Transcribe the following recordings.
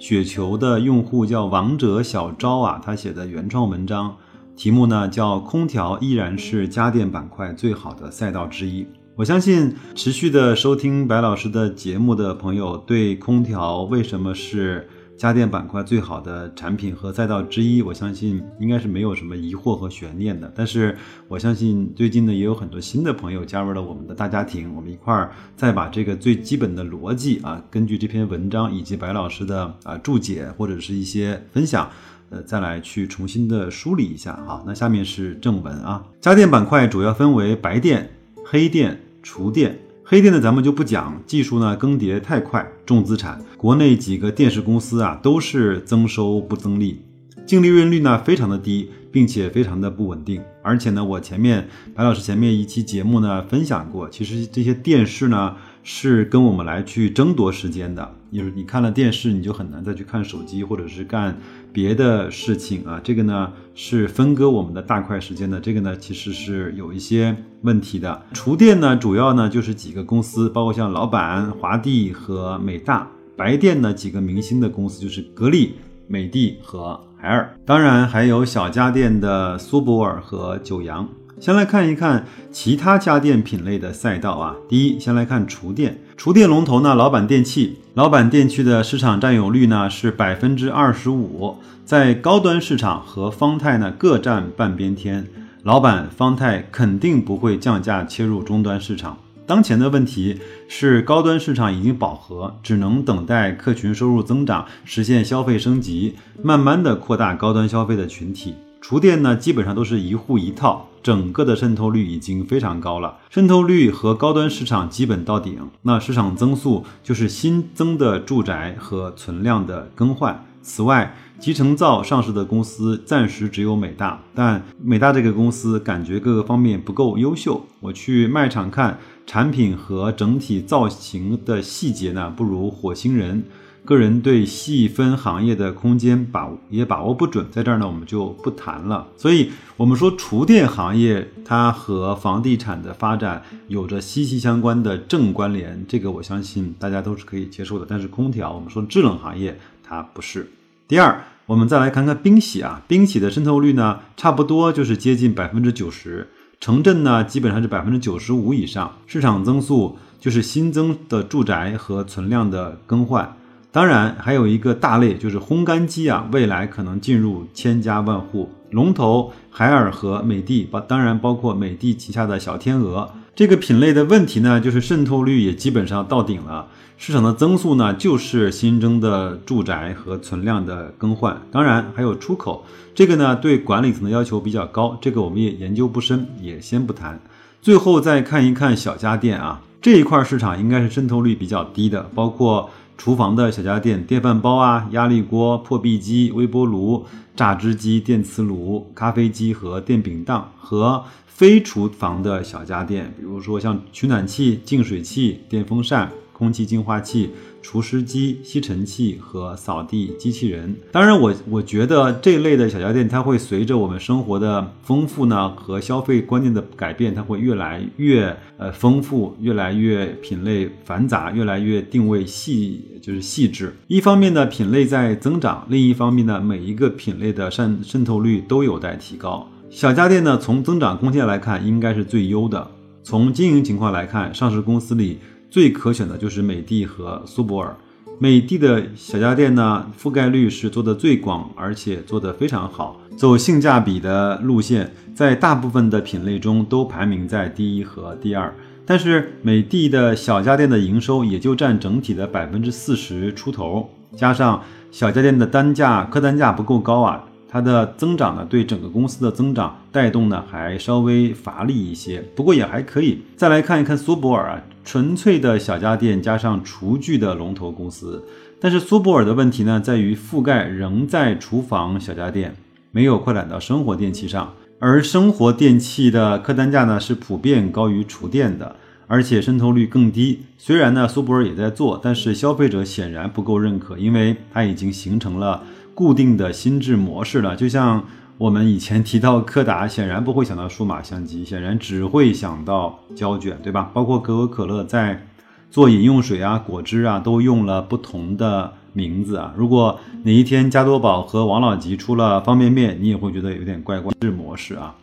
雪球的用户叫王者小昭啊，他写的原创文章。题目呢叫“空调依然是家电板块最好的赛道之一”。我相信持续的收听白老师的节目的朋友，对空调为什么是家电板块最好的产品和赛道之一，我相信应该是没有什么疑惑和悬念的。但是我相信最近呢，也有很多新的朋友加入了我们的大家庭，我们一块儿再把这个最基本的逻辑啊，根据这篇文章以及白老师的啊注解或者是一些分享。呃，再来去重新的梳理一下哈。那下面是正文啊。家电板块主要分为白电、黑电、厨电。黑电呢，咱们就不讲，技术呢更迭太快，重资产。国内几个电视公司啊，都是增收不增利，净利润率呢非常的低，并且非常的不稳定。而且呢，我前面白老师前面一期节目呢分享过，其实这些电视呢是跟我们来去争夺时间的。就是你看了电视，你就很难再去看手机或者是干。别的事情啊，这个呢是分割我们的大块时间的，这个呢其实是有一些问题的。厨电呢主要呢就是几个公司，包括像老板、华帝和美大；白电呢几个明星的公司就是格力、美的和海尔，当然还有小家电的苏泊尔和九阳。先来看一看其他家电品类的赛道啊。第一，先来看厨电，厨电龙头呢，老板电器，老板电器的市场占有率呢是百分之二十五，在高端市场和方太呢各占半边天。老板方太肯定不会降价切入终端市场。当前的问题是高端市场已经饱和，只能等待客群收入增长，实现消费升级，慢慢的扩大高端消费的群体。厨电呢，基本上都是一户一套，整个的渗透率已经非常高了，渗透率和高端市场基本到顶。那市场增速就是新增的住宅和存量的更换。此外，集成灶上市的公司暂时只有美大，但美大这个公司感觉各个方面不够优秀。我去卖场看产品和整体造型的细节呢，不如火星人。个人对细分行业的空间把也把握不准，在这儿呢我们就不谈了。所以，我们说厨电行业它和房地产的发展有着息息相关的正关联，这个我相信大家都是可以接受的。但是空调，我们说制冷行业它不是。第二，我们再来看看冰洗啊，冰洗的渗透率呢，差不多就是接近百分之九十，城镇呢基本上是百分之九十五以上，市场增速就是新增的住宅和存量的更换。当然，还有一个大类就是烘干机啊，未来可能进入千家万户。龙头海尔和美的，包当然包括美的旗下的小天鹅这个品类的问题呢，就是渗透率也基本上到顶了，市场的增速呢就是新增的住宅和存量的更换。当然还有出口，这个呢对管理层的要求比较高，这个我们也研究不深，也先不谈。最后再看一看小家电啊，这一块市场应该是渗透率比较低的，包括。厨房的小家电，电饭煲啊、压力锅、破壁机、微波炉、榨汁机、电磁炉、咖啡机和电饼铛，和非厨房的小家电，比如说像取暖器、净水器、电风扇。空气净化器、除湿机、吸尘器和扫地机器人。当然，我我觉得这类的小家电，它会随着我们生活的丰富呢和消费观念的改变，它会越来越呃丰富，越来越品类繁杂，越来越定位细，就是细致。一方面呢，品类在增长；另一方面呢，每一个品类的渗渗透率都有待提高。小家电呢，从增长空间来看，应该是最优的。从经营情况来看，上市公司里。最可选的就是美的和苏泊尔。美的的小家电呢，覆盖率是做的最广，而且做得非常好，走性价比的路线，在大部分的品类中都排名在第一和第二。但是美的的小家电的营收也就占整体的百分之四十出头，加上小家电的单价客单价不够高啊。它的增长呢，对整个公司的增长带动呢，还稍微乏力一些，不过也还可以。再来看一看苏泊尔啊，纯粹的小家电加上厨具的龙头公司，但是苏泊尔的问题呢，在于覆盖仍在厨房小家电，没有扩展到生活电器上，而生活电器的客单价呢是普遍高于厨电的，而且渗透率更低。虽然呢苏泊尔也在做，但是消费者显然不够认可，因为它已经形成了固定的心智模式了。就像我们以前提到柯达，显然不会想到数码相机，显然只会想到胶卷，对吧？包括可口可乐在。做饮用水啊、果汁啊，都用了不同的名字啊。如果哪一天加多宝和王老吉出了方便面，你也会觉得有点怪怪。是模式啊。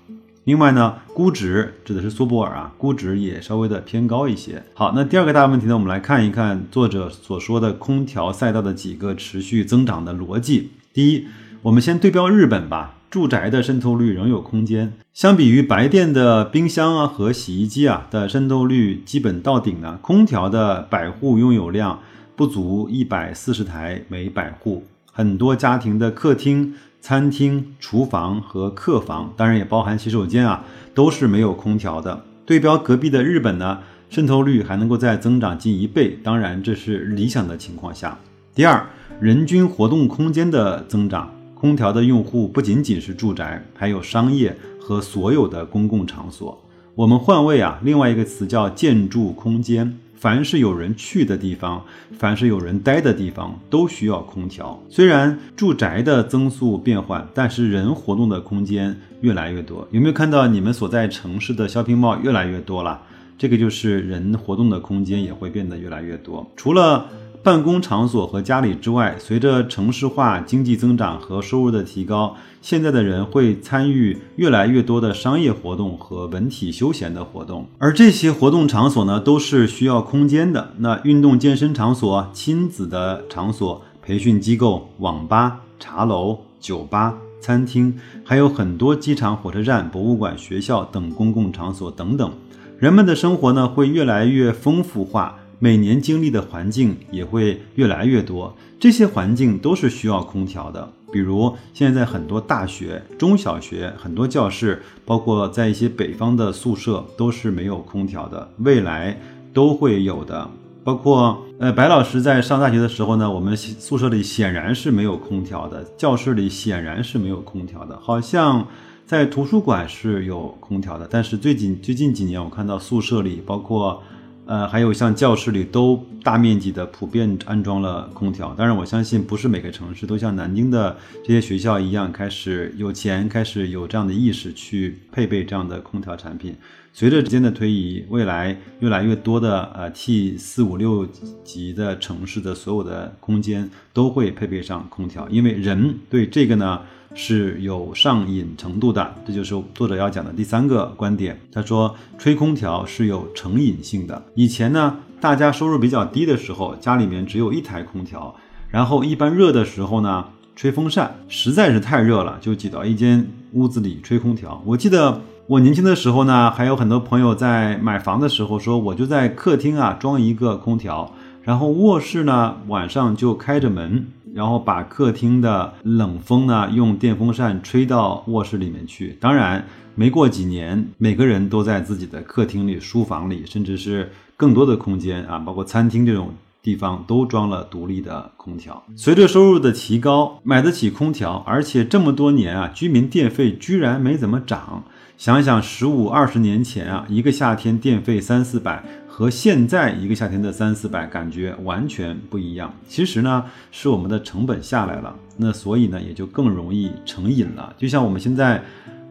另外呢，估值指的是苏泊尔啊，估值也稍微的偏高一些。好，那第二个大问题呢，我们来看一看作者所说的空调赛道的几个持续增长的逻辑。第一，我们先对标日本吧。住宅的渗透率仍有空间，相比于白电的冰箱啊和洗衣机啊的渗透率基本到顶了。空调的百户拥有量不足一百四十台每百户，很多家庭的客厅、餐厅、厨房和客房，当然也包含洗手间啊，都是没有空调的。对标隔壁的日本呢，渗透率还能够再增长近一倍，当然这是理想的情况下。第二，人均活动空间的增长。空调的用户不仅仅是住宅，还有商业和所有的公共场所。我们换位啊，另外一个词叫建筑空间。凡是有人去的地方，凡是有人待的地方，都需要空调。虽然住宅的增速变缓，但是人活动的空间越来越多。有没有看到你们所在城市的 shopping mall 越来越多了？这个就是人活动的空间也会变得越来越多。除了办公场所和家里之外，随着城市化、经济增长和收入的提高，现在的人会参与越来越多的商业活动和文体休闲的活动，而这些活动场所呢，都是需要空间的。那运动健身场所、亲子的场所、培训机构、网吧、茶楼、酒吧、餐厅，还有很多机场、火车站、博物馆、学校等公共场所等等，人们的生活呢会越来越丰富化。每年经历的环境也会越来越多，这些环境都是需要空调的。比如现在很多大学、中小学很多教室，包括在一些北方的宿舍都是没有空调的，未来都会有的。包括呃，白老师在上大学的时候呢，我们宿舍里显然是没有空调的，教室里显然是没有空调的，好像在图书馆是有空调的，但是最近最近几年我看到宿舍里包括。呃，还有像教室里都大面积的普遍安装了空调。当然，我相信不是每个城市都像南京的这些学校一样，开始有钱，开始有这样的意识去配备这样的空调产品。随着时间的推移，未来越来越多的呃 T 四五六级的城市的所有的空间都会配备上空调，因为人对这个呢。是有上瘾程度的，这就是作者要讲的第三个观点。他说，吹空调是有成瘾性的。以前呢，大家收入比较低的时候，家里面只有一台空调，然后一般热的时候呢，吹风扇，实在是太热了，就挤到一间屋子里吹空调。我记得我年轻的时候呢，还有很多朋友在买房的时候说，我就在客厅啊装一个空调，然后卧室呢晚上就开着门。然后把客厅的冷风呢，用电风扇吹到卧室里面去。当然，没过几年，每个人都在自己的客厅里、书房里，甚至是更多的空间啊，包括餐厅这种地方，都装了独立的空调。随着收入的提高，买得起空调，而且这么多年啊，居民电费居然没怎么涨。想想十五二十年前啊，一个夏天电费三四百。和现在一个夏天的三四百感觉完全不一样。其实呢，是我们的成本下来了，那所以呢，也就更容易成瘾了。就像我们现在。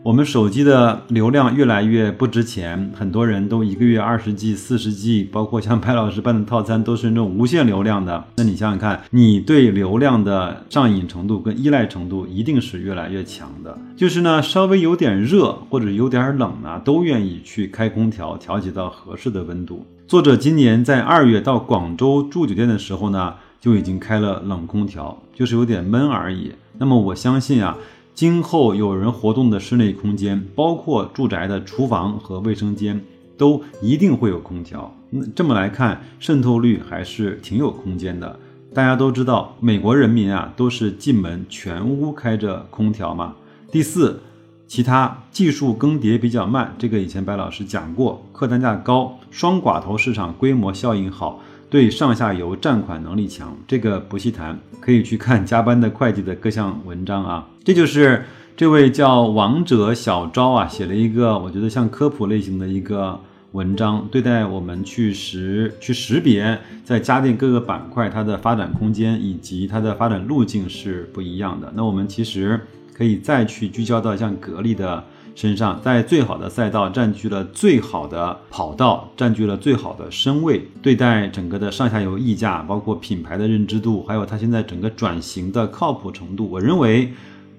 我们手机的流量越来越不值钱，很多人都一个月二十 G、四十 G，包括像白老师办的套餐都是那种无限流量的。那你想想看，你对流量的上瘾程度跟依赖程度一定是越来越强的。就是呢，稍微有点热或者有点冷呢，都愿意去开空调，调节到合适的温度。作者今年在二月到广州住酒店的时候呢，就已经开了冷空调，就是有点闷而已。那么我相信啊。今后有人活动的室内空间，包括住宅的厨房和卫生间，都一定会有空调。那这么来看，渗透率还是挺有空间的。大家都知道，美国人民啊都是进门全屋开着空调嘛。第四，其他技术更迭比较慢，这个以前白老师讲过，客单价高，双寡头市场规模效应好，对上下游占款能力强，这个不细谈，可以去看加班的会计的各项文章啊。这就是这位叫王者小昭啊，写了一个我觉得像科普类型的一个文章，对待我们去识去识别在家电各个板块它的发展空间以及它的发展路径是不一样的。那我们其实可以再去聚焦到像格力的。身上在最好的赛道占据了最好的跑道，占据了最好的身位。对待整个的上下游溢价，包括品牌的认知度，还有它现在整个转型的靠谱程度，我认为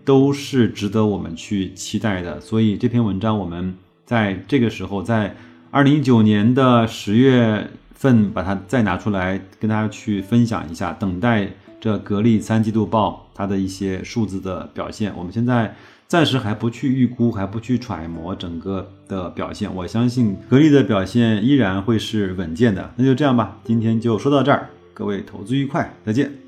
都是值得我们去期待的。所以这篇文章我们在这个时候，在二零一九年的十月份把它再拿出来跟大家去分享一下，等待这格力三季度报它的一些数字的表现。我们现在。暂时还不去预估，还不去揣摩整个的表现。我相信格力的表现依然会是稳健的。那就这样吧，今天就说到这儿，各位投资愉快，再见。